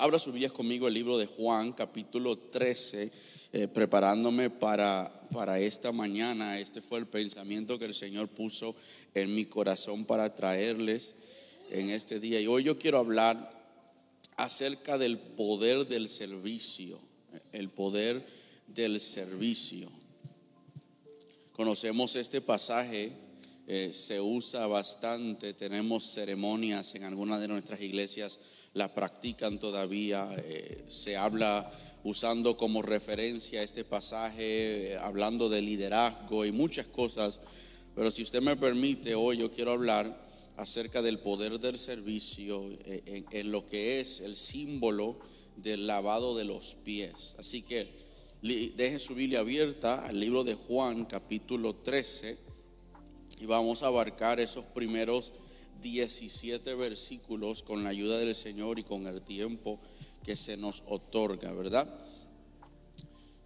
abra sus Biblias conmigo el libro de Juan, capítulo 13, eh, preparándome para, para esta mañana. Este fue el pensamiento que el Señor puso en mi corazón para traerles en este día. Y hoy yo quiero hablar acerca del poder del servicio, el poder del servicio. Conocemos este pasaje eh, se usa bastante, tenemos ceremonias en algunas de nuestras iglesias, la practican todavía, eh, se habla usando como referencia este pasaje, eh, hablando de liderazgo y muchas cosas, pero si usted me permite, hoy yo quiero hablar acerca del poder del servicio en, en lo que es el símbolo del lavado de los pies. Así que deje su Biblia abierta al libro de Juan, capítulo 13 y vamos a abarcar esos primeros 17 versículos con la ayuda del Señor y con el tiempo que se nos otorga, ¿verdad?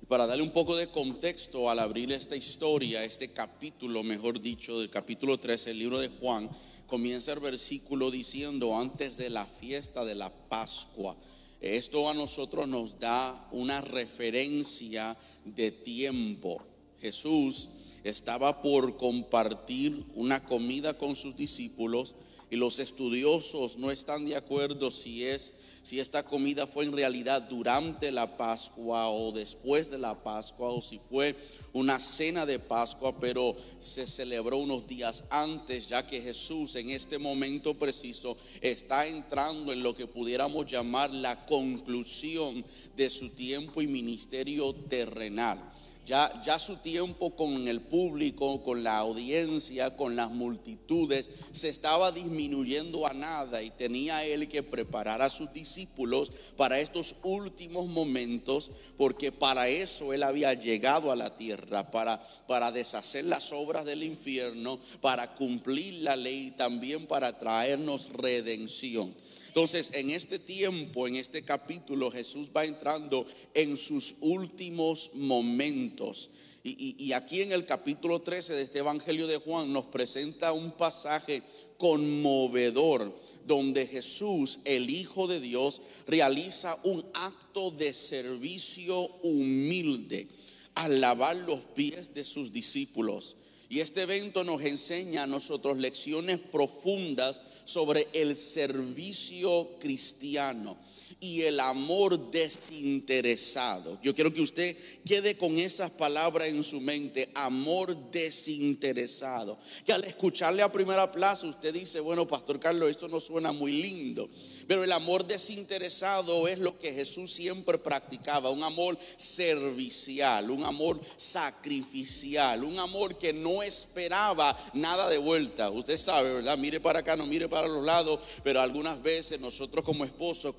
Y para darle un poco de contexto al abrir esta historia, este capítulo, mejor dicho, del capítulo 13 del libro de Juan, comienza el versículo diciendo antes de la fiesta de la Pascua. Esto a nosotros nos da una referencia de tiempo. Jesús estaba por compartir una comida con sus discípulos y los estudiosos no están de acuerdo si es si esta comida fue en realidad durante la Pascua o después de la Pascua o si fue una cena de Pascua, pero se celebró unos días antes, ya que Jesús en este momento preciso está entrando en lo que pudiéramos llamar la conclusión de su tiempo y ministerio terrenal. Ya, su tiempo con el público, con la audiencia, con las multitudes, se estaba disminuyendo a nada y tenía él que preparar a sus discípulos para estos últimos momentos, porque para eso él había llegado a la tierra, para, para deshacer las obras del infierno, para cumplir la ley y también para traernos redención. Entonces, en este tiempo, en este capítulo, Jesús va entrando en sus últimos momentos. Y, aquí en el capítulo 13 de este Evangelio de Juan nos presenta un pasaje conmovedor donde Jesús, el Hijo de Dios, realiza un acto de servicio humilde al lavar los pies de sus discípulos. Y este evento nos enseña a nosotros lecciones profundas sobre el servicio cristiano y el amor desinteresado. Yo quiero que usted quede con esas palabras en su mente, amor desinteresado. Que al escucharle a primera plaza usted dice, bueno, Pastor Carlos, esto no suena muy lindo. Pero el amor desinteresado es lo que Jesús siempre practicaba, un amor servicial, un amor sacrificial, un amor que no esperaba nada de vuelta. Usted sabe, ¿verdad? Mire para acá, no mire para los lados, pero algunas veces nosotros como esposos,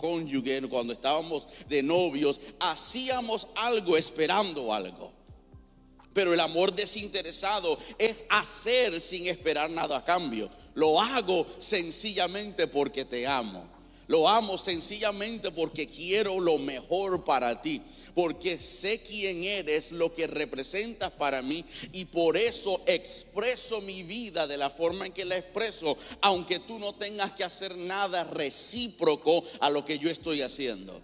cónyuge, cuando estábamos de novios, hacíamos algo esperando algo. Pero el amor desinteresado es hacer sin esperar nada a cambio. Lo hago sencillamente porque te amo. Lo amo sencillamente porque quiero lo mejor para ti. Porque sé quién eres, lo que representas para mí y por eso expreso mi vida de la forma en que la expreso, aunque tú no tengas que hacer nada recíproco a lo que yo estoy haciendo.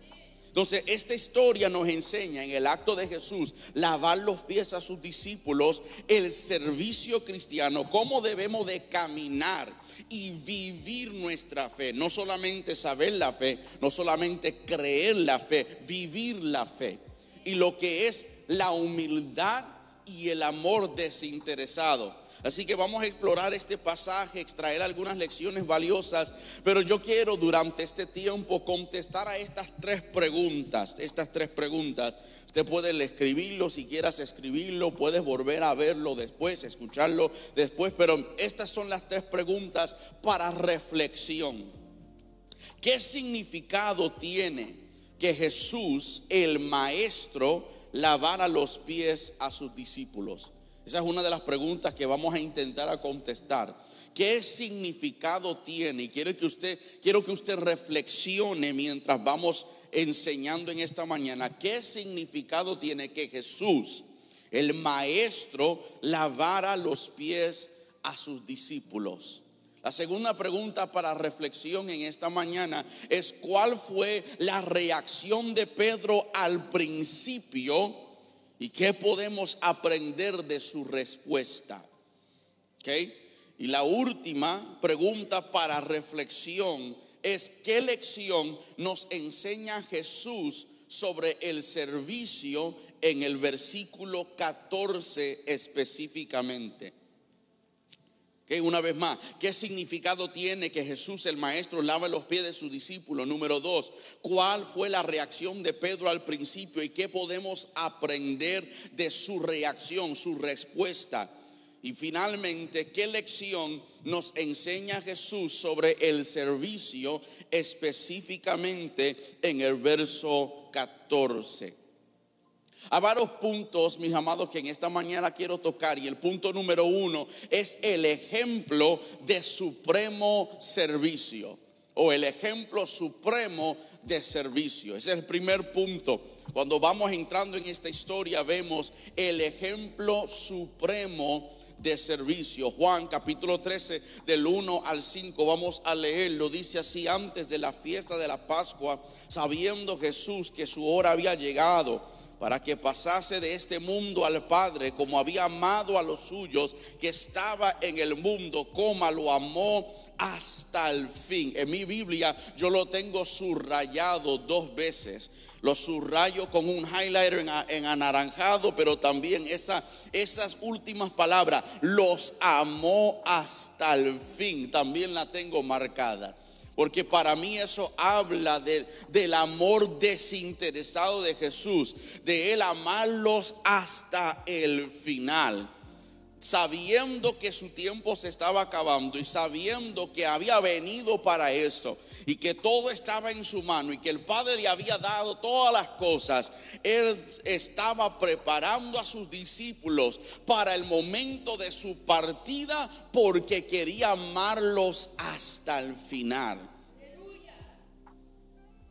Entonces, esta historia nos enseña en el acto de Jesús lavar los pies a sus discípulos, el servicio cristiano, cómo debemos de caminar y vivir nuestra fe. No solamente saber la fe, no solamente creer la fe, vivir la fe. Y lo que es la humildad y el amor desinteresado. Así que vamos a explorar este pasaje, extraer algunas lecciones valiosas, pero yo quiero durante este tiempo contestar a estas tres preguntas, estas tres preguntas Usted puede escribirlo si quieras escribirlo, puedes volver a verlo después, escucharlo después, pero estas son las tres preguntas para reflexión. ¿Qué significado tiene que Jesús, el Maestro, lavara los pies a sus discípulos? Esa es una de las preguntas que vamos a intentar a contestar. ¿Qué significado tiene? Y quiero que usted, quiero que usted reflexione mientras vamos enseñando en esta mañana. ¿Qué significado tiene que Jesús, el maestro, lavara los pies a sus discípulos? La segunda pregunta para reflexión en esta mañana es cuál fue la reacción de Pedro al principio y qué podemos aprender de su respuesta. Y la última pregunta para reflexión es qué lección nos enseña Jesús sobre el servicio en el versículo 14 específicamente. Una vez más, ¿qué significado tiene que Jesús el Maestro lave los pies de su discípulo? Número dos, ¿cuál fue la reacción de Pedro al principio y qué podemos aprender de su reacción, su respuesta? Y finalmente, ¿qué lección nos enseña Jesús sobre el servicio específicamente en el verso 14? Hay varios puntos, mis amados, que en esta mañana quiero tocar. Y el punto número uno es el ejemplo de supremo servicio. O el ejemplo supremo de servicio. Ese es el primer punto. Cuando vamos entrando en esta historia, vemos el ejemplo supremo de servicio. Juan capítulo 13 del 1 al 5, vamos a leerlo. Dice así, antes de la fiesta de la Pascua, sabiendo Jesús que su hora había llegado para que pasase de este mundo al Padre, como había amado a los suyos que estaba en el mundo, como lo amó hasta el fin. En mi Biblia yo lo tengo subrayado dos veces. Lo subrayo con un highlighter en, anaranjado, pero también esa, esas últimas palabras, los amó hasta el fin, también la tengo marcada. Porque para mí eso habla del amor desinteresado de Jesús, de Él amarlos hasta el final. Sabiendo que su tiempo se estaba acabando y sabiendo que había venido para eso y que todo estaba en su mano y que el Padre le había dado todas las cosas, Él estaba preparando a sus discípulos para el momento de su partida porque quería amarlos hasta el final.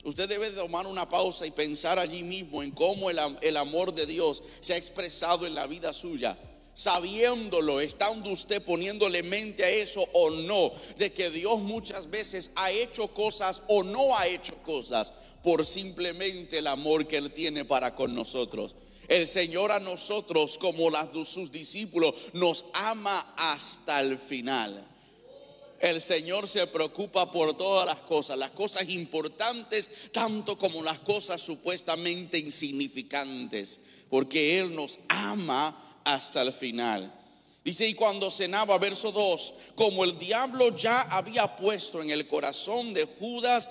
Usted debe tomar una pausa y pensar allí mismo en cómo el, amor de Dios se ha expresado en la vida suya. Sabiéndolo, estando usted poniéndole mente a eso o no, de que Dios muchas veces ha hecho cosas o no ha hecho cosas por simplemente el amor que Él tiene para con nosotros. El Señor a nosotros, como las, sus discípulos, nos ama hasta el final. El Señor se preocupa por todas las cosas, las cosas importantes tanto como las cosas supuestamente insignificantes, porque Él nos ama hasta el final. Dice, y cuando cenaba, verso 2, como el diablo ya había puesto en el corazón de Judas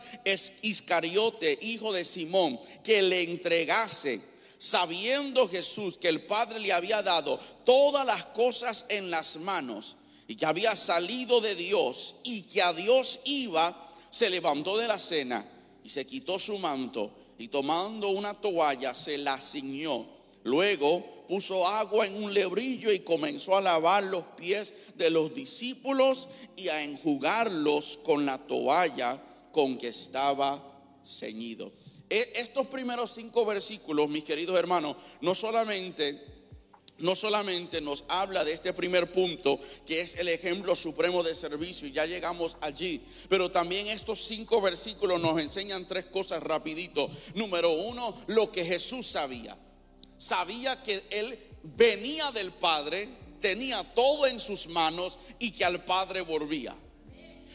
Iscariote, hijo de Simón, que le entregase, sabiendo Jesús que el Padre le había dado todas las cosas en las manos y que había salido de Dios y que a Dios iba, se levantó de la cena y se quitó su manto y tomando una toalla se la ciñó. Luego puso agua en un lebrillo y comenzó a lavar los pies de los discípulos y a enjugarlos con la toalla con que estaba ceñido. E, estos primeros cinco versículos, mis queridos hermanos, no solamente no solamente nos habla de este primer punto, que es el ejemplo supremo de servicio, y ya llegamos allí, pero también estos cinco versículos nos enseñan tres cosas rapidito. Número uno, lo que Jesús sabía. Sabía que Él venía del Padre, tenía todo en sus manos y que al Padre volvía.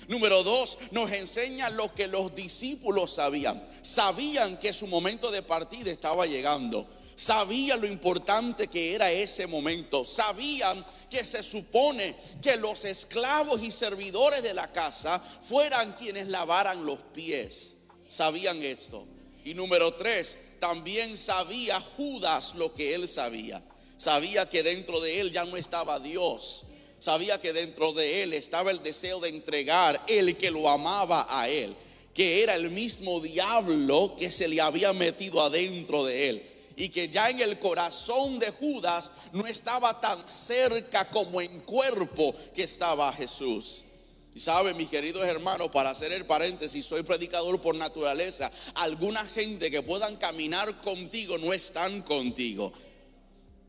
Número dos, nos enseña lo que los discípulos sabían. Sabían que su momento de partida estaba llegando. Sabían lo importante que era ese momento. Sabían que se supone que los esclavos y servidores de la casa fueran quienes lavaran los pies. Sabían esto. Y número tres, también sabía Judas lo que él sabía. Sabía que dentro de él ya no estaba Dios. Sabía que dentro de él estaba el deseo de entregar el que lo amaba a él. Que era el mismo diablo que se le había metido adentro de él y que ya en el corazón de Judas no estaba tan cerca como en cuerpo que estaba Jesús. Y sabe, mis queridos hermanos, para hacer el paréntesis, soy predicador por naturaleza. Alguna gente que puedan caminar contigo no están contigo.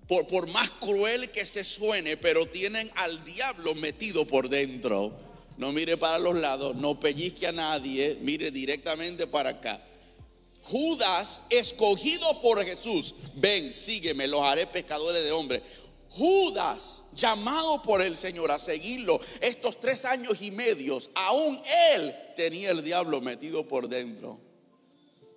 Por, por más cruel que se suene, pero tienen al diablo metido por dentro. no mire para los lados, no pellizque a nadie, mire directamente para acá. Judas, escogido por Jesús, ven, sígueme, los haré pescadores de hombres. Judas, llamado por el Señor a seguirlo estos tres años y medios, aún él tenía el diablo metido por dentro.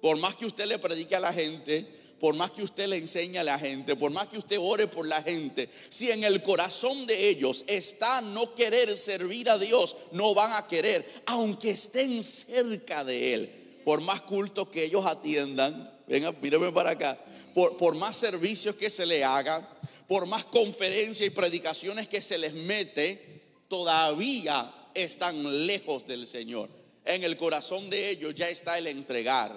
Por más que usted le predique a la gente, por más que usted le enseñe a la gente, por más que usted ore por la gente, si en el corazón de ellos está no querer servir a Dios, no van a querer, aunque estén cerca de Él. Por más cultos que ellos atiendan, venga, míreme para acá, por, por más servicios que se le hagan, por más conferencias y predicaciones que se les mete, todavía están lejos del Señor. En el corazón de ellos ya está el entregar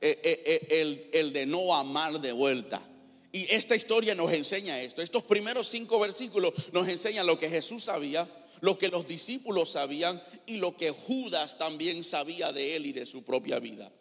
eh, eh, eh, el, de no amar de vuelta. Y esta historia nos enseña esto. Estos primeros cinco versículos nos enseñan lo que Jesús sabía, lo que los discípulos sabían y lo que Judas también sabía de él y de su propia vida.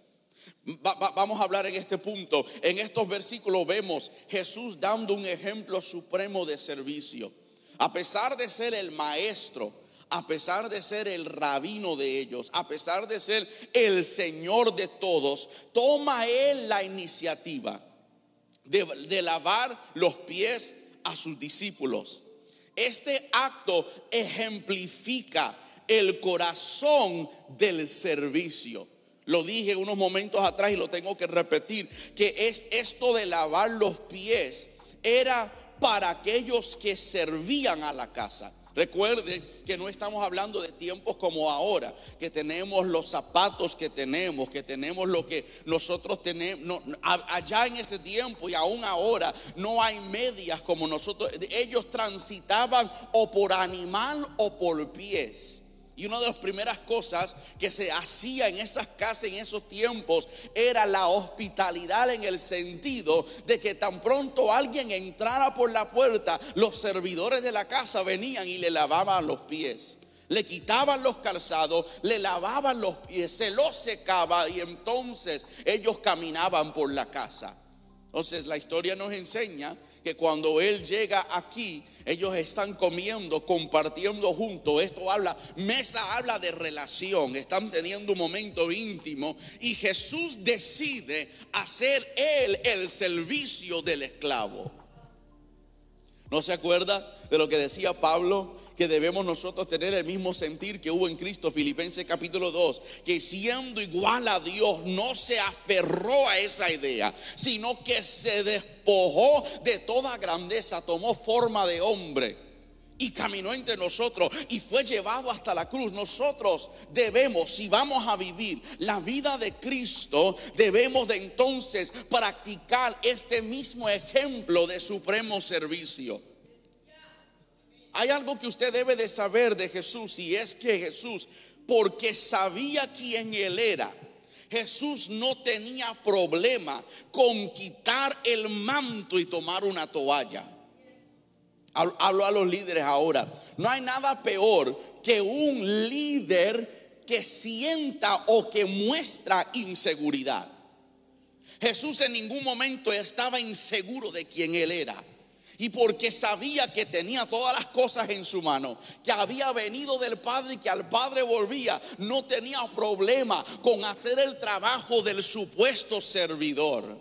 Vamos a hablar en este punto. En estos versículos vemos Jesús dando un ejemplo supremo de servicio. A pesar de ser el maestro, a pesar de ser el rabino de ellos, a pesar de ser el Señor de todos, toma Él la iniciativa de, lavar los pies a sus discípulos. Este acto ejemplifica el corazón del servicio. Lo dije unos momentos atrás y lo tengo que repetir, que es esto de lavar los pies era para aquellos que servían a la casa. Recuerden que no estamos hablando de tiempos como ahora, que tenemos los zapatos que tenemos, que tenemos lo que nosotros tenemos. allá en ese tiempo y aún ahora no hay medias como nosotros. Ellos transitaban o por animal o por pies. Y una de las primeras cosas que se hacía en esas casas en esos tiempos era la hospitalidad en el sentido de que tan pronto alguien entrara por la puerta, los servidores de la casa venían y le lavaban los pies. Le quitaban los calzados, le lavaban los pies, se los secaba y entonces ellos caminaban por la casa. Entonces la historia nos enseña que cuando Él llega aquí, ellos están comiendo, compartiendo juntos. Esto habla, mesa habla de relación, están teniendo un momento íntimo y Jesús decide hacer Él el servicio del esclavo. ¿No se acuerda de lo que decía Pablo? Que debemos nosotros tener el mismo sentir que hubo en Cristo, Filipenses capítulo 2, que siendo igual a Dios no se aferró a esa idea, sino que se despojó de toda grandeza, tomó forma de hombre y caminó entre nosotros y fue llevado hasta la cruz. Nosotros debemos, si vamos a vivir la vida de Cristo, debemos de entonces practicar este mismo ejemplo de supremo servicio. Hay algo que usted debe de saber de Jesús y es que Jesús, porque sabía quién él era, Jesús no tenía problema con quitar el manto y tomar una toalla. Hablo a los líderes ahora. No hay nada peor que un líder que sienta o que muestra inseguridad. Jesús en ningún momento estaba inseguro de quién él era. Y porque sabía que tenía todas las cosas en su mano, que había venido del Padre y que al Padre volvía, no tenía problema con hacer el trabajo del supuesto servidor.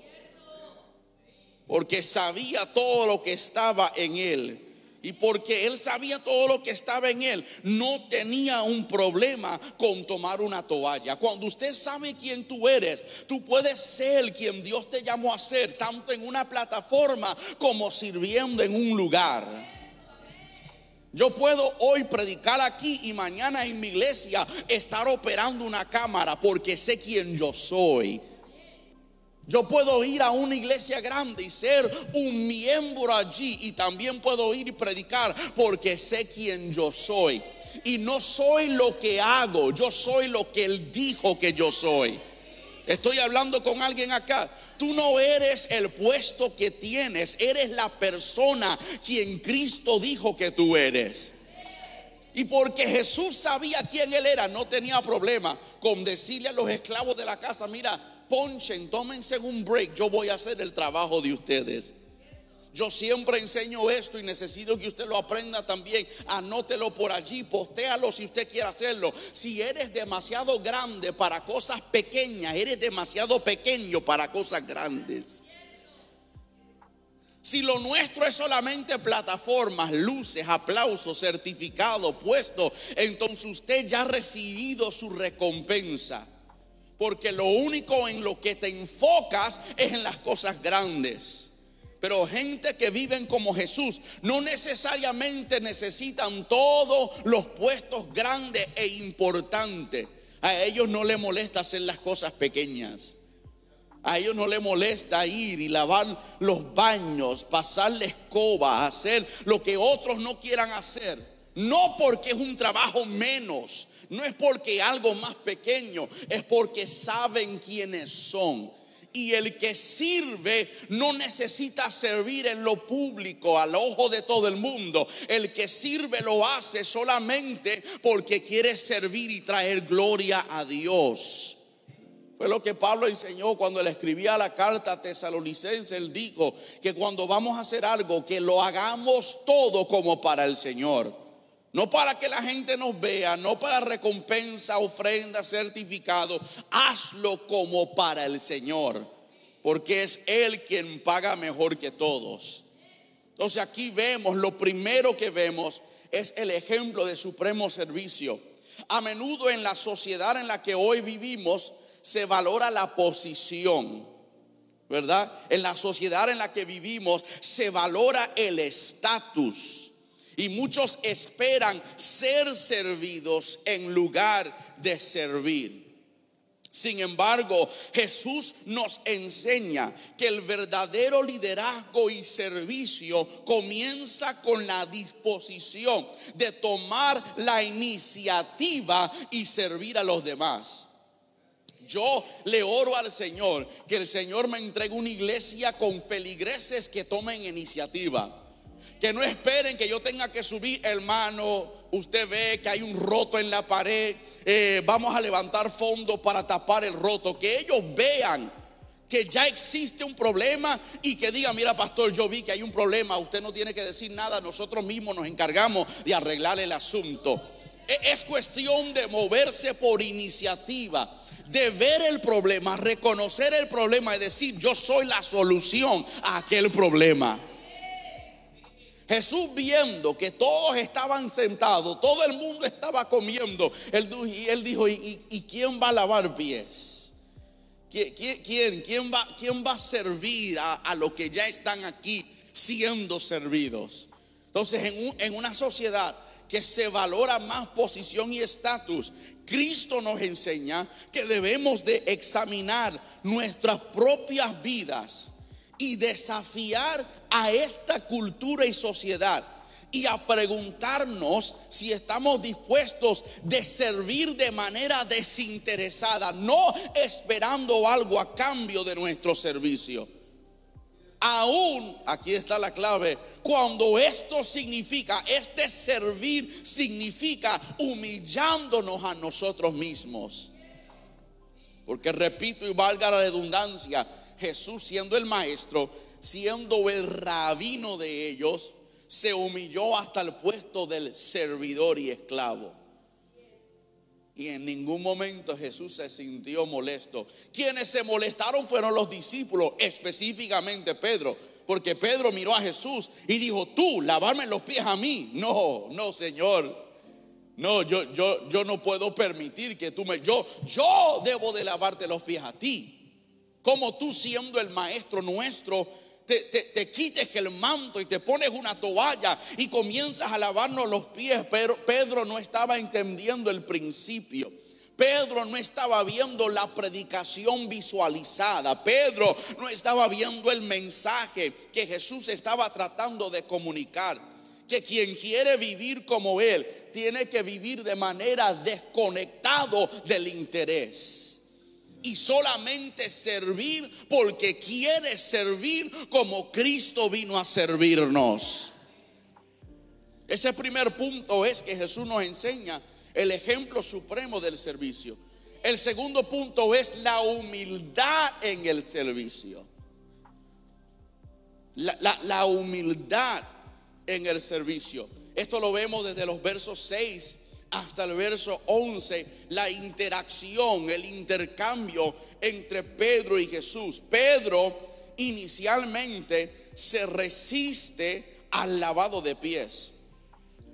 Porque sabía todo lo que estaba en él. Y porque él sabía todo lo que estaba en él, no tenía un problema con tomar una toalla. Cuando usted sabe quién tú eres, tú puedes ser quien Dios te llamó a ser, tanto en una plataforma como sirviendo en un lugar. Yo puedo hoy predicar aquí y mañana en mi iglesia estar operando una cámara porque sé quién yo soy. Yo puedo ir a una iglesia grande y ser un miembro allí y también puedo ir y predicar porque sé quién yo soy. Y no soy lo que hago, yo soy lo que Él dijo que yo soy. Estoy hablando con alguien acá. Tú no eres el puesto que tienes, eres la persona quien Cristo dijo que tú eres. Y porque Jesús sabía quién Él era, no tenía problema con decirle a los esclavos de la casa, mira, ponchen, tómense un break, yo voy a hacer el trabajo de ustedes. Yo siempre enseño esto y necesito que usted lo aprenda también. Anótelo por allí, postéalo si usted quiere hacerlo. Si eres demasiado grande para cosas pequeñas, eres demasiado pequeño para cosas grandes. Si lo nuestro es solamente plataformas, luces, aplausos, certificado, puesto, entonces usted ya ha recibido su recompensa. Porque lo único en lo que te enfocas es en las cosas grandes. Pero gente que viven como Jesús no necesariamente necesitan todos los puestos grandes e importantes. A ellos no les molesta hacer las cosas pequeñas. A ellos no les molesta ir y lavar los baños, pasar la escoba, hacer lo que otros no quieran hacer. No porque es un trabajo menos, no es porque algo más pequeño, es porque saben quiénes son y el que sirve no necesita servir en lo público, al ojo de todo el mundo. El que sirve lo hace solamente porque quiere servir y traer gloria a Dios. Fue lo que Pablo enseñó cuando le escribía la carta a Tesalonicense. Él dijo que cuando vamos a hacer algo, que lo hagamos todo como para el Señor. No para que la gente nos vea, no para recompensa, ofrenda, certificado. Hazlo como para el Señor, porque es Él quien paga mejor que todos. Entonces aquí vemos, lo primero que vemos es el ejemplo de supremo servicio. A menudo en la sociedad en la que hoy vivimos se valora la posición, ¿verdad? En la sociedad en la que vivimos se valora el estatus y muchos esperan ser servidos en lugar de servir. Sin embargo, Jesús nos enseña que el verdadero liderazgo y servicio comienza con la disposición de tomar la iniciativa y servir a los demás. Yo le oro al Señor que el Señor me entregue una iglesia con feligreses que tomen iniciativa que no esperen que yo tenga que subir, hermano. Usted ve que hay un roto en la pared. Eh, vamos a levantar fondos para tapar el roto. Que ellos vean que ya existe un problema y que digan, mira pastor, yo vi que hay un problema. Usted no tiene que decir nada. Nosotros mismos nos encargamos de arreglar el asunto. E, es cuestión de moverse por iniciativa de ver el problema, reconocer el problema y decir, yo soy la solución a aquel problema. Jesús viendo que todos estaban sentados, todo el mundo estaba comiendo, él, él dijo, ¿y, quién va a lavar pies? ¿Quién, va, quién va a servir a, a los que ya están aquí siendo servidos? Entonces, en, en una sociedad que se valora más posición y estatus, Cristo nos enseña que debemos de examinar nuestras propias vidas y desafiar a esta cultura y sociedad y a preguntarnos si estamos dispuestos de servir de manera desinteresada, no esperando algo a cambio de nuestro servicio. Aún, aquí está la clave, cuando esto significa, este servir significa humillándonos a nosotros mismos. Porque repito y valga la redundancia, Jesús siendo el maestro, siendo el rabino de ellos, se humilló hasta el puesto del servidor y esclavo. Y en ningún momento Jesús se sintió molesto. Quienes se molestaron fueron los discípulos, específicamente Pedro. Porque Pedro miró a Jesús y dijo, tú, lavarme los pies a mí. No, no, Señor. No, yo, yo, yo no puedo permitir que tú me... Yo, yo debo de lavarte los pies a ti. Como tú siendo el maestro nuestro, te, quites el manto y te pones una toalla y comienzas a lavarnos los pies. Pero Pedro no estaba entendiendo el principio. Pedro no estaba viendo la predicación visualizada. Pedro no estaba viendo el mensaje que Jesús estaba tratando de comunicar. Que quien quiere vivir como Él tiene que vivir de manera desconectado del interés y solamente servir porque quiere servir como Cristo vino a servirnos. Ese primer punto es que Jesús nos enseña el ejemplo supremo del servicio. El segundo punto es la humildad en el servicio. la, humildad en el servicio. Esto lo vemos desde los versos 6 hasta el verso 11, la interacción, el intercambio entre Pedro y Jesús. Pedro inicialmente se resiste al lavado de pies.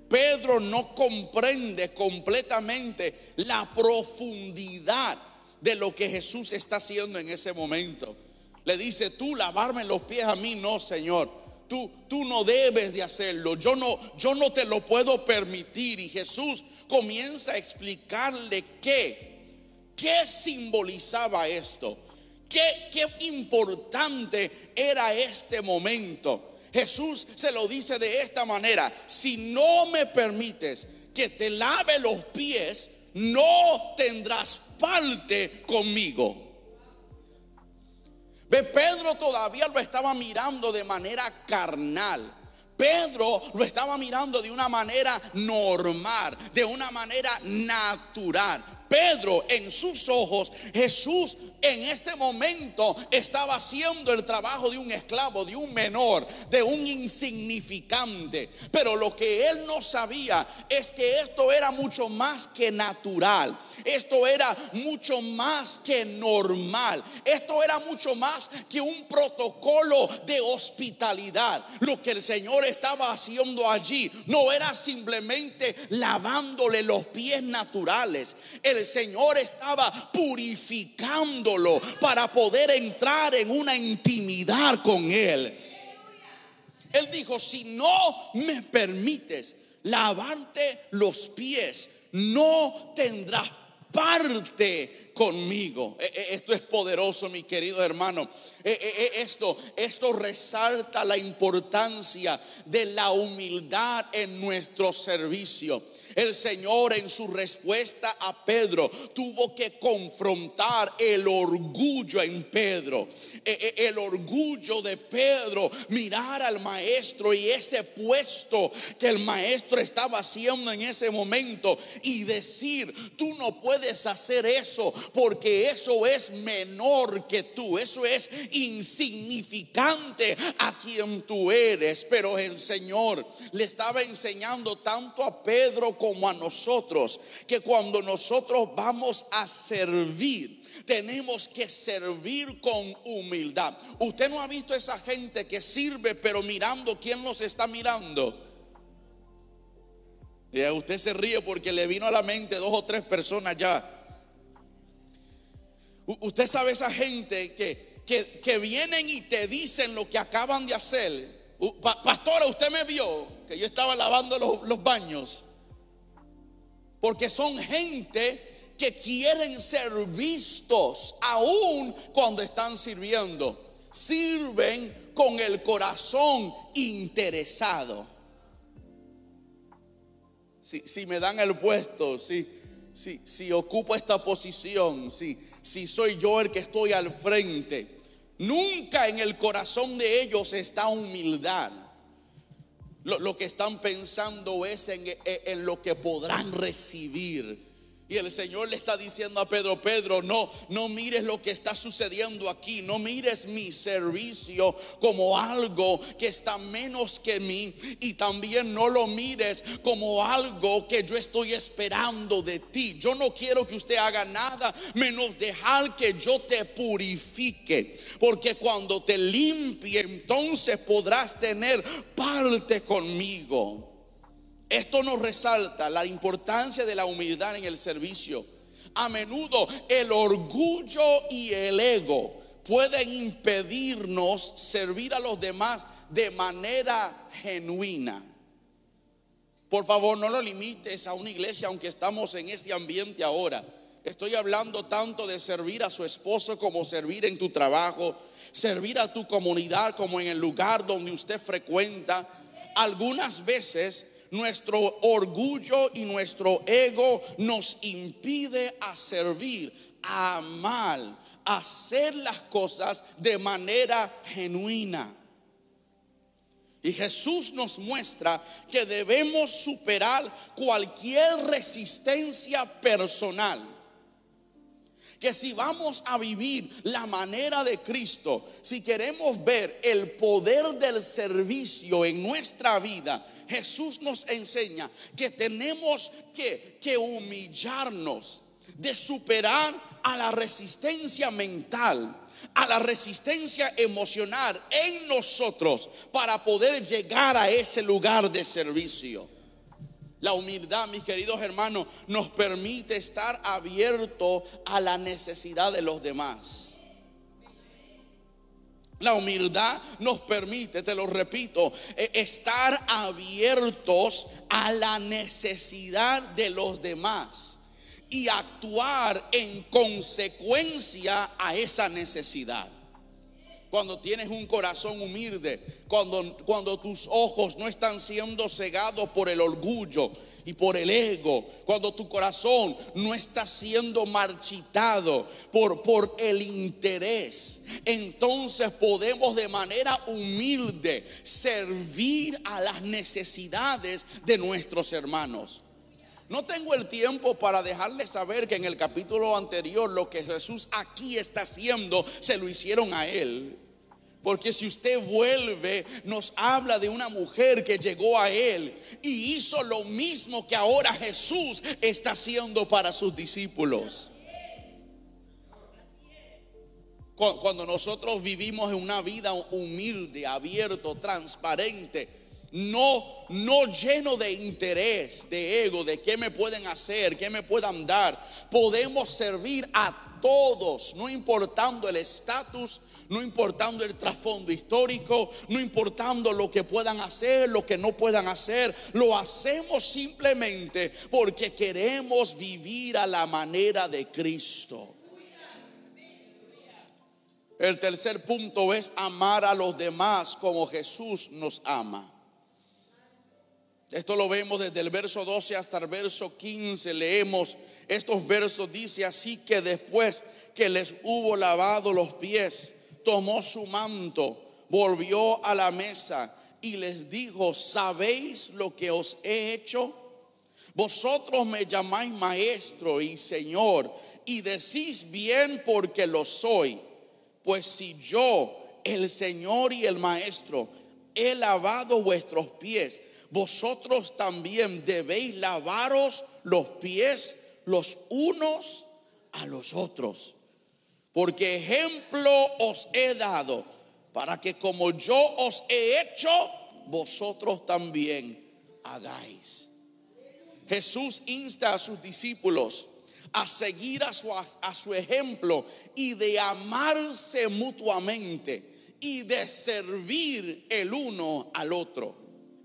Pedro no comprende completamente la profundidad de lo que Jesús está haciendo en ese momento. Le dice, tú lavarme los pies a mí, no, Señor. Tú, tú no debes de hacerlo. Yo no, yo no te lo puedo permitir. Y Jesús comienza a explicarle qué, qué simbolizaba esto. Qué, qué importante era este momento. Jesús se lo dice de esta manera, si no me permites que te lave los pies, no tendrás parte conmigo. Ve, Pedro todavía lo estaba mirando de manera carnal. Pedro lo estaba mirando de una manera normal, de una manera natural. Pedro en sus ojos, Jesús en este momento estaba haciendo el trabajo de un esclavo, de un menor, de un insignificante. Pero lo que él no sabía es que esto era mucho más que natural. Esto era mucho más que normal. Esto era mucho más que un protocolo de hospitalidad. Lo que el Señor estaba haciendo allí no era simplemente lavándole los pies naturales. El Señor estaba purificando para poder entrar en una intimidad con Él. Él dijo, si no me permites lavarte los pies, no tendrás parte conmigo. E, e, esto es poderoso, mi querido hermano. E, esto, esto resalta la importancia de la humildad en nuestro servicio. El Señor en su respuesta a Pedro tuvo que confrontar el orgullo en Pedro. E, e, el orgullo de Pedro, mirar al maestro y ese puesto que el maestro estaba haciendo en ese momento y decir, tú no puedes hacer eso porque eso es menor que tú, eso es insignificante a quien tú eres. Pero el Señor le estaba enseñando tanto a Pedro como como a nosotros, que cuando nosotros vamos a servir, tenemos que servir con humildad. Usted no ha visto esa gente que sirve, pero mirando quién nos está mirando. Y usted se ríe porque le vino a la mente dos o tres personas ya. Usted sabe esa gente que, que, vienen y te dicen lo que acaban de hacer. Pastora, usted me vio que yo estaba lavando los, los baños. Porque son gente que quieren ser vistos aún cuando están sirviendo. Sirven con el corazón interesado. Si, me dan el puesto, si, si, si ocupo esta posición, si, si soy yo el que estoy al frente, nunca en el corazón de ellos está humildad. Lo, que están pensando es en, en lo que podrán recibir y el Señor le está diciendo a Pedro, Pedro, no, no mires lo que está sucediendo aquí, no mires mi servicio como algo que está menos que mí y también no lo mires como algo que yo estoy esperando de ti. Yo no quiero que usted haga nada menos dejar que yo te purifique, porque cuando te limpie entonces podrás tener parte conmigo. Esto nos resalta la importancia de la humildad en el servicio. A menudo el orgullo y el ego pueden impedirnos servir a los demás de manera genuina. Por favor, no lo limites a una iglesia aunque estamos en este ambiente ahora. Estoy hablando tanto de servir a su esposo como servir en tu trabajo, servir a tu comunidad como en el lugar donde usted frecuenta. Algunas veces nuestro orgullo y nuestro ego nos impide a servir, a amar, hacer las cosas de manera genuina. Y Jesús nos muestra que debemos superar cualquier resistencia personal que si vamos a vivir la manera de Cristo, si queremos ver el poder del servicio en nuestra vida, Jesús nos enseña que tenemos que, que humillarnos, de superar a la resistencia mental, a la resistencia emocional en nosotros para poder llegar a ese lugar de servicio. La humildad, mis queridos hermanos, nos permite estar abierto a la necesidad de los demás. La humildad nos permite, te lo repito, e, estar abiertos a la necesidad de los demás y actuar en consecuencia a esa necesidad cuando tienes un corazón humilde, cuando, cuando tus ojos no están siendo cegados por el orgullo y por el ego, cuando tu corazón no está siendo marchitado por, por el interés, entonces podemos de manera humilde servir a las necesidades de nuestros hermanos. No tengo el tiempo para dejarles saber que en el capítulo anterior lo que Jesús aquí está haciendo se lo hicieron a él. Porque si usted vuelve, nos habla de una mujer que llegó a él y hizo lo mismo que ahora Jesús está haciendo para sus discípulos. Cuando nosotros vivimos en una vida humilde, abierto, transparente, no, no lleno de interés, de ego, de qué me pueden hacer, qué me puedan dar. Podemos servir a todos, no importando el estatus, no importando el trasfondo histórico, no importando lo que puedan hacer, lo que no puedan hacer. Lo hacemos simplemente porque queremos vivir a la manera de Cristo. El tercer punto es amar a los demás como Jesús nos ama. Esto lo vemos desde el verso 12 hasta el verso 15. Leemos estos versos. Dice así que después que les hubo lavado los pies, tomó su manto, volvió a la mesa y les dijo, ¿sabéis lo que os he hecho? Vosotros me llamáis maestro y señor y decís bien porque lo soy. Pues si yo, el señor y el maestro, he lavado vuestros pies, vosotros también debéis lavaros los pies los unos a los otros. Porque ejemplo os he dado para que como yo os he hecho, vosotros también hagáis. Jesús insta a sus discípulos a seguir a su, a su ejemplo y de amarse mutuamente y de servir el uno al otro.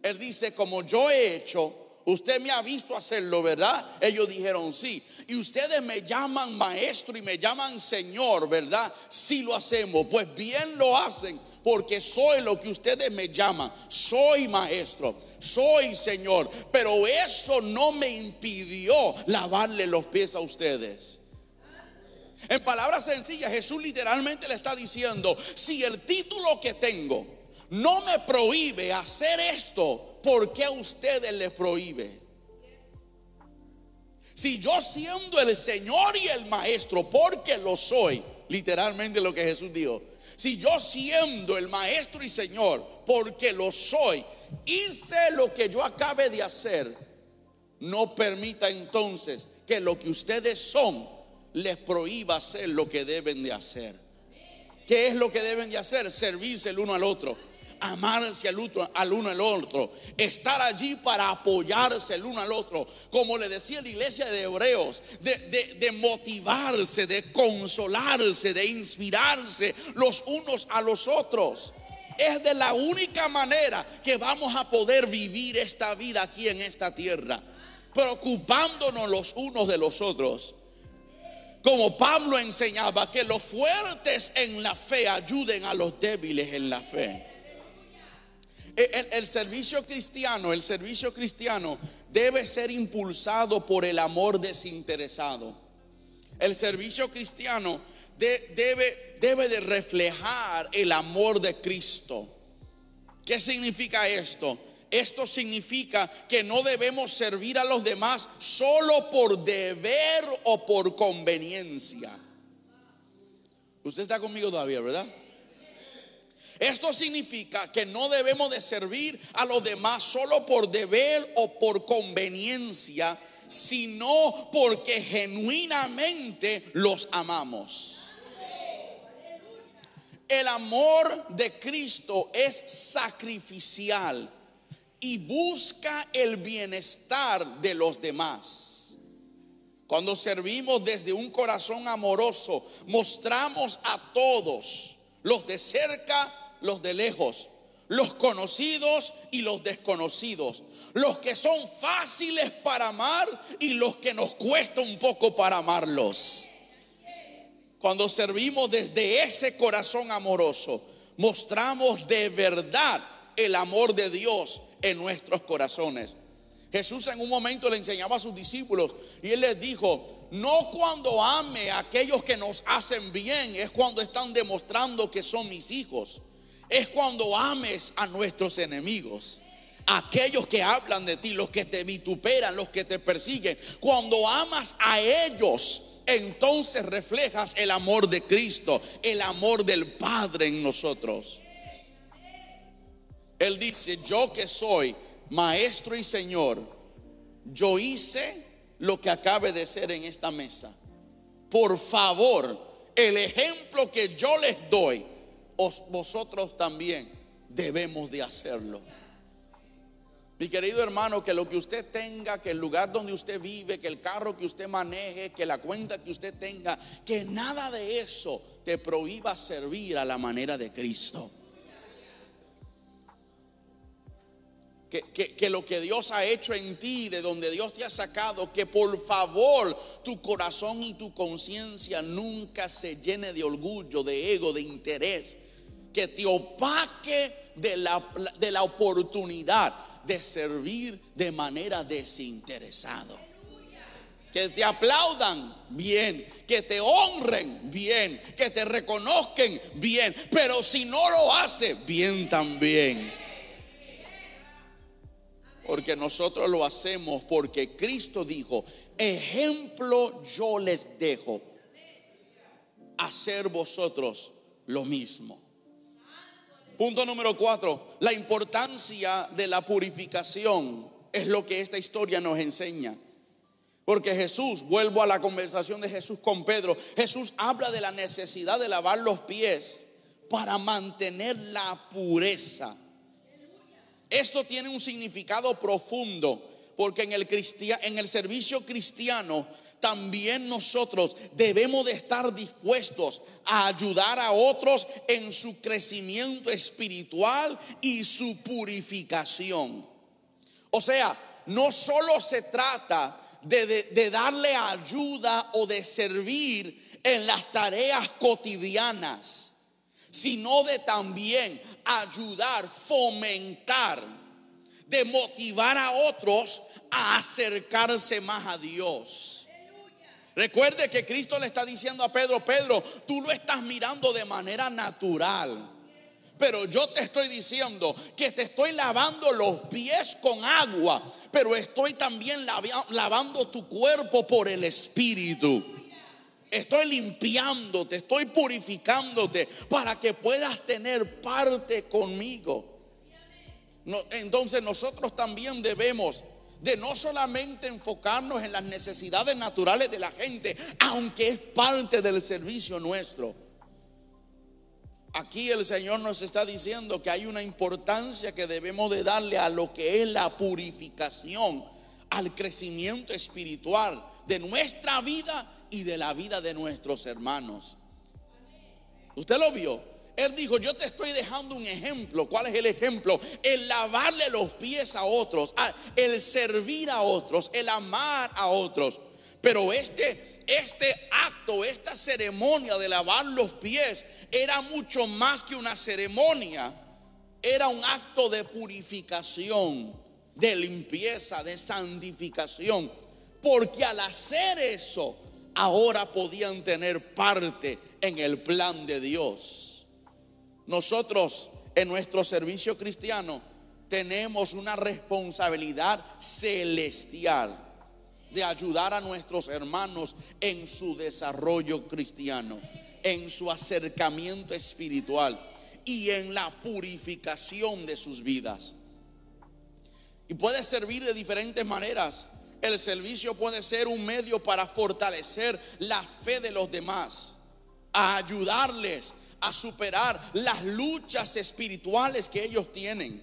Él dice, como yo he hecho, usted me ha visto hacerlo, ¿verdad? Ellos dijeron sí. Y ustedes me llaman maestro y me llaman señor, ¿verdad? Sí lo hacemos. Pues bien lo hacen porque soy lo que ustedes me llaman. Soy maestro, soy señor. Pero eso no me impidió lavarle los pies a ustedes. En palabras sencillas, Jesús literalmente le está diciendo, si el título que tengo no me prohíbe hacer esto, ¿por qué a ustedes les prohíbe? Si yo siendo el Señor y el Maestro, porque lo soy, literalmente lo que Jesús dijo, si yo siendo el Maestro y Señor, porque lo soy, hice lo que yo acabe de hacer, no permita entonces que lo que ustedes son les prohíba hacer lo que deben de hacer. ¿Qué es lo que deben de hacer? Servirse el uno al otro amarse al, otro, al uno al otro, estar allí para apoyarse el uno al otro, como le decía la iglesia de Hebreos, de, de motivarse, de consolarse, de inspirarse los unos a los otros. Es de la única manera que vamos a poder vivir esta vida aquí en esta tierra, preocupándonos los unos de los otros como Pablo enseñaba, que los fuertes en la fe ayuden a los débiles en la fe. El, servicio cristiano, el servicio cristiano debe ser impulsado por el amor desinteresado. El servicio cristiano debe, debe de reflejar el amor de Cristo. ¿Qué significa esto? Esto significa que no debemos servir a los demás solo por deber o por conveniencia. Usted está conmigo todavía, ¿verdad? Esto significa que no debemos de servir a los demás solo por deber o por conveniencia, sino porque genuinamente los amamos. El amor de Cristo es sacrificial y busca el bienestar de los demás. Cuando servimos desde un corazón amoroso, mostramos a todos, los de cerca, los de lejos, los conocidos y los desconocidos, los que son fáciles para amar y los que nos cuesta un poco para amarlos. Cuando servimos desde ese corazón amoroso, mostramos de verdad el amor de Dios en nuestros corazones. Jesús en un momento le enseñaba a sus discípulos y él les dijo, no cuando ame a aquellos que nos hacen bien, es cuando están demostrando que son mis hijos es cuando ames a nuestros enemigos. Aquellos que hablan de ti, los que te vituperan, los que te persiguen. Cuando amas a ellos, entonces reflejas el amor de Cristo, el amor del Padre en nosotros. Él dice, yo que soy maestro y Señor, yo hice lo que acabe de ser en esta mesa. Por favor, el ejemplo que yo les doy, vosotros también debemos de hacerlo. Mi querido hermano, que lo que usted tenga, que el lugar donde usted vive, que el carro que usted maneje, que la cuenta que usted tenga, que nada de eso te prohíba servir a la manera de Cristo. Que, que, lo que Dios ha hecho en ti, de donde Dios te ha sacado, que por favor tu corazón y tu conciencia nunca se llene de orgullo, de ego, de interés, que te opaque de la, de la oportunidad de servir de manera desinteresada. Que te aplaudan bien, que te honren bien, que te reconozcan bien, pero si no lo hace, bien también. Porque nosotros lo hacemos porque Cristo dijo, ejemplo yo les dejo, hacer vosotros lo mismo. Punto número cuatro, la importancia de la purificación es lo que esta historia nos enseña. Porque Jesús, vuelvo a la conversación de Jesús con Pedro, Jesús habla de la necesidad de lavar los pies para mantener la pureza. Esto tiene un significado profundo, porque en el, en el servicio cristiano también nosotros debemos de estar dispuestos a ayudar a otros en su crecimiento espiritual y su purificación. O sea, no solo se trata de, darle ayuda o de servir en las tareas cotidianas, sino de también ayudar, fomentar, de motivar a otros a acercarse más a Dios. Recuerde que Cristo le está diciendo a Pedro, Pedro, tú lo estás mirando de manera natural. Pero yo te estoy diciendo que te estoy lavando los pies con agua, pero estoy también lavando tu cuerpo por el Espíritu. Estoy limpiándote, estoy purificándote para que puedas tener parte conmigo. entonces nosotros también debemos de no solamente enfocarnos en las necesidades naturales de la gente, aunque es parte del servicio nuestro. Aquí el Señor nos está diciendo que hay una importancia que debemos de darle a lo que es la purificación, al crecimiento espiritual de nuestra vida y de la vida de nuestros hermanos. ¿Usted lo vio? Él dijo, yo te estoy dejando un ejemplo. ¿Cuál es el ejemplo? El lavarle los pies a otros, el servir a otros, el amar a otros. Pero este, este acto, esta ceremonia de lavar los pies era mucho más que una ceremonia. Era un acto de purificación, de limpieza, de santificación. Porque al hacer eso, ahora podían tener parte en el plan de Dios. Nosotros en nuestro servicio cristiano tenemos una responsabilidad celestial de ayudar a nuestros hermanos en su desarrollo cristiano. en su acercamiento espiritual y en la purificación de sus vidas. Y puede servir de diferentes maneras. El servicio puede ser un medio para fortalecer la fe de los demás, a ayudarles a superar las luchas espirituales que ellos tienen.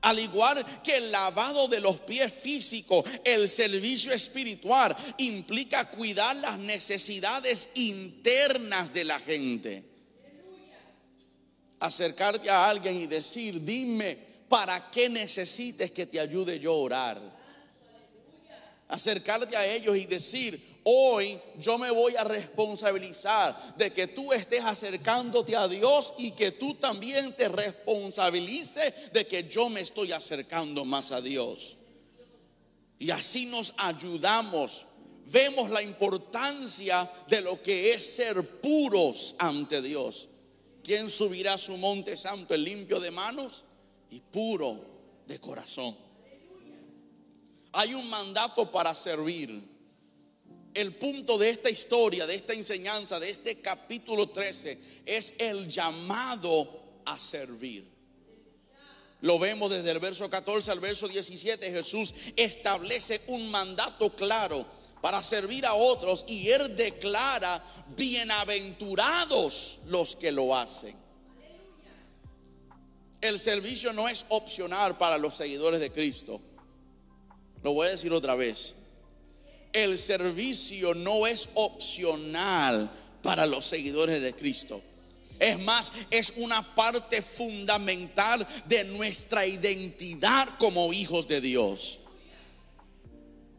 Al igual que el lavado de los pies físico, el servicio espiritual implica cuidar las necesidades internas de la gente. Acercarte a alguien y decir, dime, ¿para qué necesites que te ayude yo a orar? Acercarte a ellos y decir, hoy yo me voy a responsabilizar de que tú estés acercándote a Dios y que tú también te responsabilices de que yo me estoy acercando más a Dios. Y así nos ayudamos. Vemos la importancia de lo que es ser puros ante Dios. ¿Quién subirá a su monte santo? El limpio de manos y puro de corazón. Hay un mandato para servir el punto de esta historia, de esta enseñanza, de este capítulo 13, es el llamado a servir. Lo vemos desde el verso 14 al verso 17. Jesús establece un mandato claro para servir a otros y él declara, bienaventurados los que lo hacen. El servicio no es opcional para los seguidores de Cristo. Lo voy a decir otra vez el servicio no es opcional para los seguidores de Cristo. Es más, es una parte fundamental de nuestra identidad como hijos de Dios.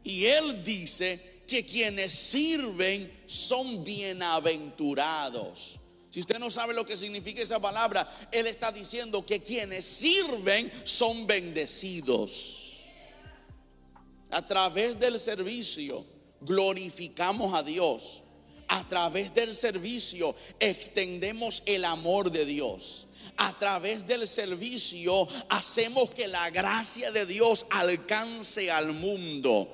Y Él dice que quienes sirven son bienaventurados. Si usted no sabe lo que significa esa palabra, Él está diciendo que quienes sirven son bendecidos. A través del servicio glorificamos a Dios. A través del servicio extendemos el amor de Dios. A través del servicio hacemos que la gracia de Dios alcance al mundo.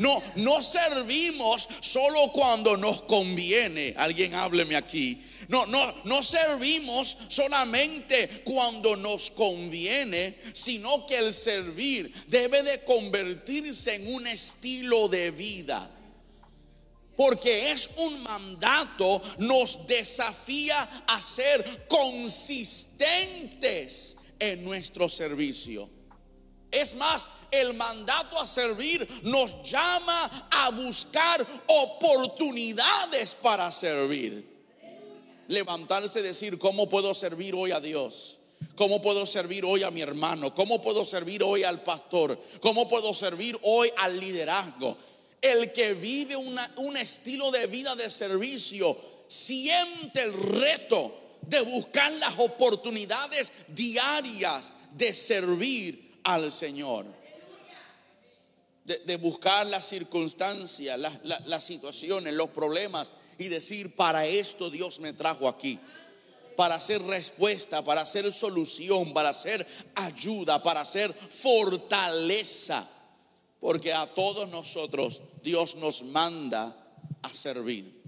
No, no servimos solo cuando nos conviene. Alguien hábleme aquí. No, no, no servimos solamente cuando nos conviene, sino que el servir debe de convertirse en un estilo de vida. Porque es un mandato, nos desafía a ser consistentes en nuestro servicio. Es más, el mandato a servir nos llama a buscar oportunidades para servir levantarse y decir, ¿cómo puedo servir hoy a Dios? ¿Cómo puedo servir hoy a mi hermano? ¿Cómo puedo servir hoy al pastor? ¿Cómo puedo servir hoy al liderazgo? El que vive un estilo de vida de servicio siente el reto de buscar las oportunidades diarias de servir al Señor. De, buscar las circunstancias, las situaciones, los problemas y decir, para esto Dios me trajo aquí. Para hacer respuesta, para hacer solución, para hacer ayuda, para hacer fortaleza. Porque a todos nosotros Dios nos manda a servir.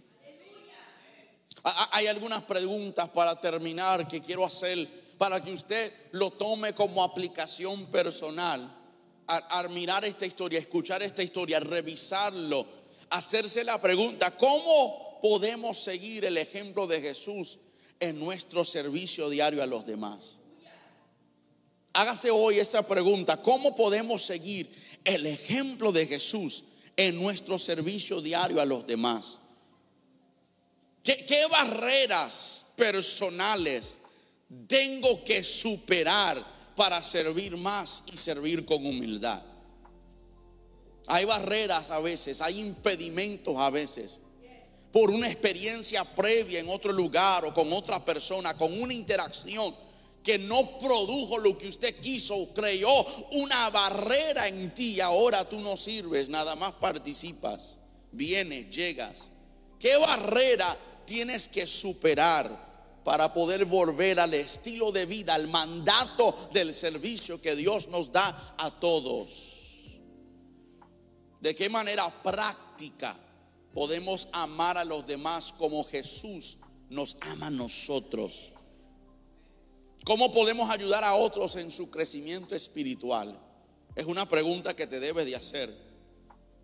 Hay algunas preguntas para terminar que quiero hacer para que usted lo tome como aplicación personal. Al, mirar esta historia, escuchar esta historia, revisarlo, hacerse la pregunta, ¿cómo podemos seguir el ejemplo de Jesús en nuestro servicio diario a los demás? Hágase hoy esa pregunta, ¿cómo podemos seguir el ejemplo de Jesús en nuestro servicio diario a los demás? ¿Qué, barreras personales tengo que superar para servir más y servir con humildad? Hay barreras a veces, hay impedimentos a veces por una experiencia previa en otro lugar o con otra persona, con una interacción que no produjo lo que usted quiso, creó una barrera en ti, ahora tú no sirves, nada más participas, vienes, llegas. ¿Qué barrera tienes que superar para poder volver al estilo de vida, al mandato del servicio que Dios nos da a todos? ¿De qué manera práctica? podemos amar a los demás como Jesús nos ama a nosotros. ¿Cómo podemos ayudar a otros en su crecimiento espiritual? Es una pregunta que te debes de hacer.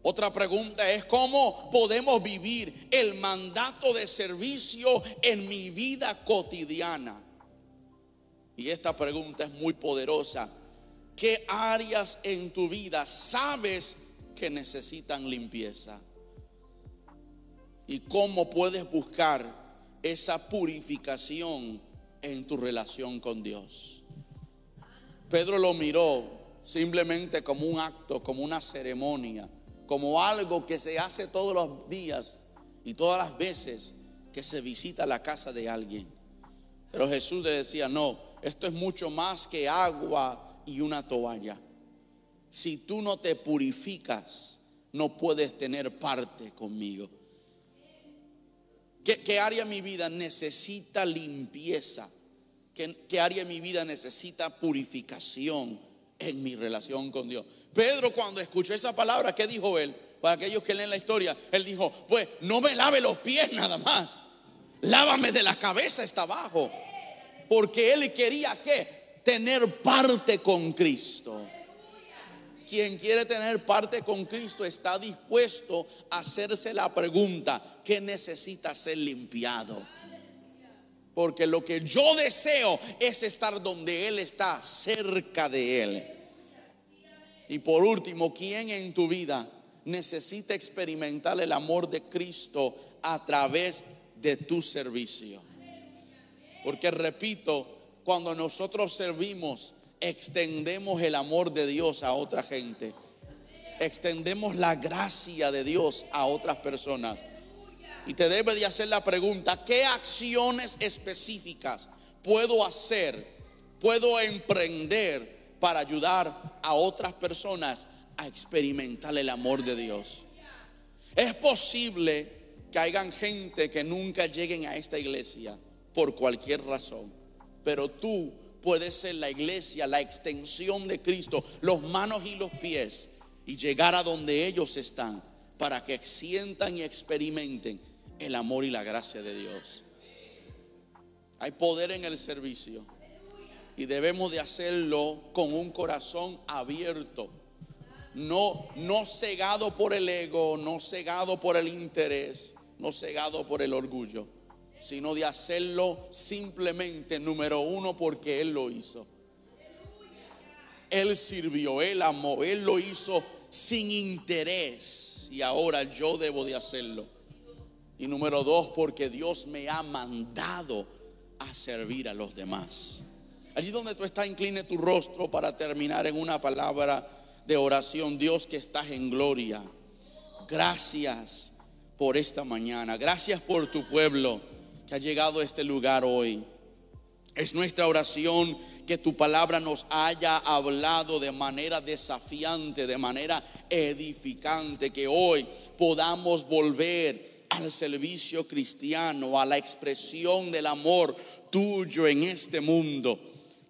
Otra pregunta es cómo podemos vivir el mandato de servicio en mi vida cotidiana. Y esta pregunta es muy poderosa. ¿Qué áreas en tu vida sabes que necesitan limpieza? ¿Y cómo puedes buscar esa purificación en tu relación con Dios? Pedro lo miró simplemente como un acto, como una ceremonia, como algo que se hace todos los días y todas las veces que se visita la casa de alguien. Pero Jesús le decía, no, esto es mucho más que agua y una toalla. Si tú no te purificas, no puedes tener parte conmigo. ¿Qué, área de mi vida necesita limpieza? ¿Qué, ¿Qué área de mi vida necesita purificación en mi relación con Dios? Pedro cuando escuchó esa palabra, ¿qué dijo él? Para aquellos que leen la historia, él dijo, pues no me lave los pies nada más. Lávame de la cabeza hasta abajo. Porque él quería que tener parte con Cristo. Quien quiere tener parte con Cristo está dispuesto a hacerse la pregunta, ¿qué necesita ser limpiado? Porque lo que yo deseo es estar donde Él está, cerca de Él. Y por último, ¿quién en tu vida necesita experimentar el amor de Cristo a través de tu servicio? Porque repito, cuando nosotros servimos, extendemos el amor de Dios a otra gente. Extendemos la gracia de Dios a otras personas. Y te debe de hacer la pregunta, ¿qué acciones específicas puedo hacer, puedo emprender para ayudar a otras personas a experimentar el amor de Dios? Es posible que hayan gente que nunca lleguen a esta iglesia por cualquier razón pero tú puedes ser la iglesia, la extensión de Cristo, los manos y los pies, y llegar a donde ellos están, para que sientan y experimenten el amor y la gracia de Dios. Hay poder en el servicio y debemos de hacerlo con un corazón abierto, no, no cegado por el ego, no cegado por el interés, no cegado por el orgullo sino de hacerlo simplemente, número uno, porque Él lo hizo. Él sirvió, Él amó, Él lo hizo sin interés y ahora yo debo de hacerlo. Y número dos, porque Dios me ha mandado a servir a los demás. Allí donde tú estás, incline tu rostro para terminar en una palabra de oración. Dios que estás en gloria. Gracias por esta mañana. Gracias por tu pueblo que ha llegado a este lugar hoy. Es nuestra oración que tu palabra nos haya hablado de manera desafiante, de manera edificante, que hoy podamos volver al servicio cristiano, a la expresión del amor tuyo en este mundo.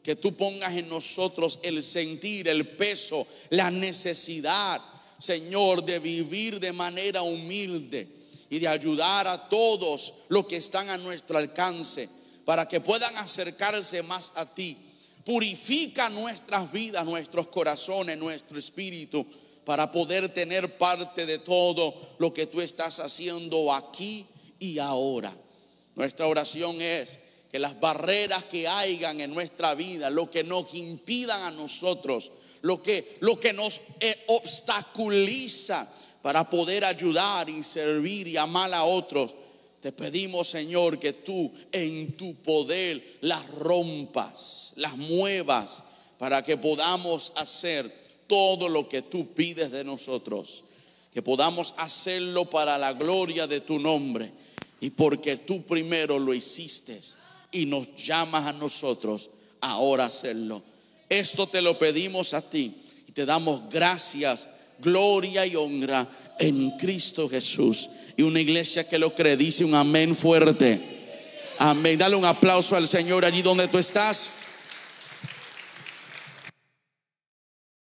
Que tú pongas en nosotros el sentir, el peso, la necesidad, Señor, de vivir de manera humilde y de ayudar a todos los que están a nuestro alcance para que puedan acercarse más a ti. Purifica nuestras vidas, nuestros corazones, nuestro espíritu, para poder tener parte de todo lo que tú estás haciendo aquí y ahora. Nuestra oración es que las barreras que hayan en nuestra vida, lo que nos impidan a nosotros, lo que, lo que nos eh, obstaculiza para poder ayudar y servir y amar a otros. Te pedimos, Señor, que tú en tu poder las rompas, las muevas, para que podamos hacer todo lo que tú pides de nosotros. Que podamos hacerlo para la gloria de tu nombre y porque tú primero lo hiciste y nos llamas a nosotros ahora hacerlo. Esto te lo pedimos a ti y te damos gracias gloria y honra en Cristo Jesús. Y una iglesia que lo cree, dice un amén fuerte. Amén. Dale un aplauso al Señor allí donde tú estás.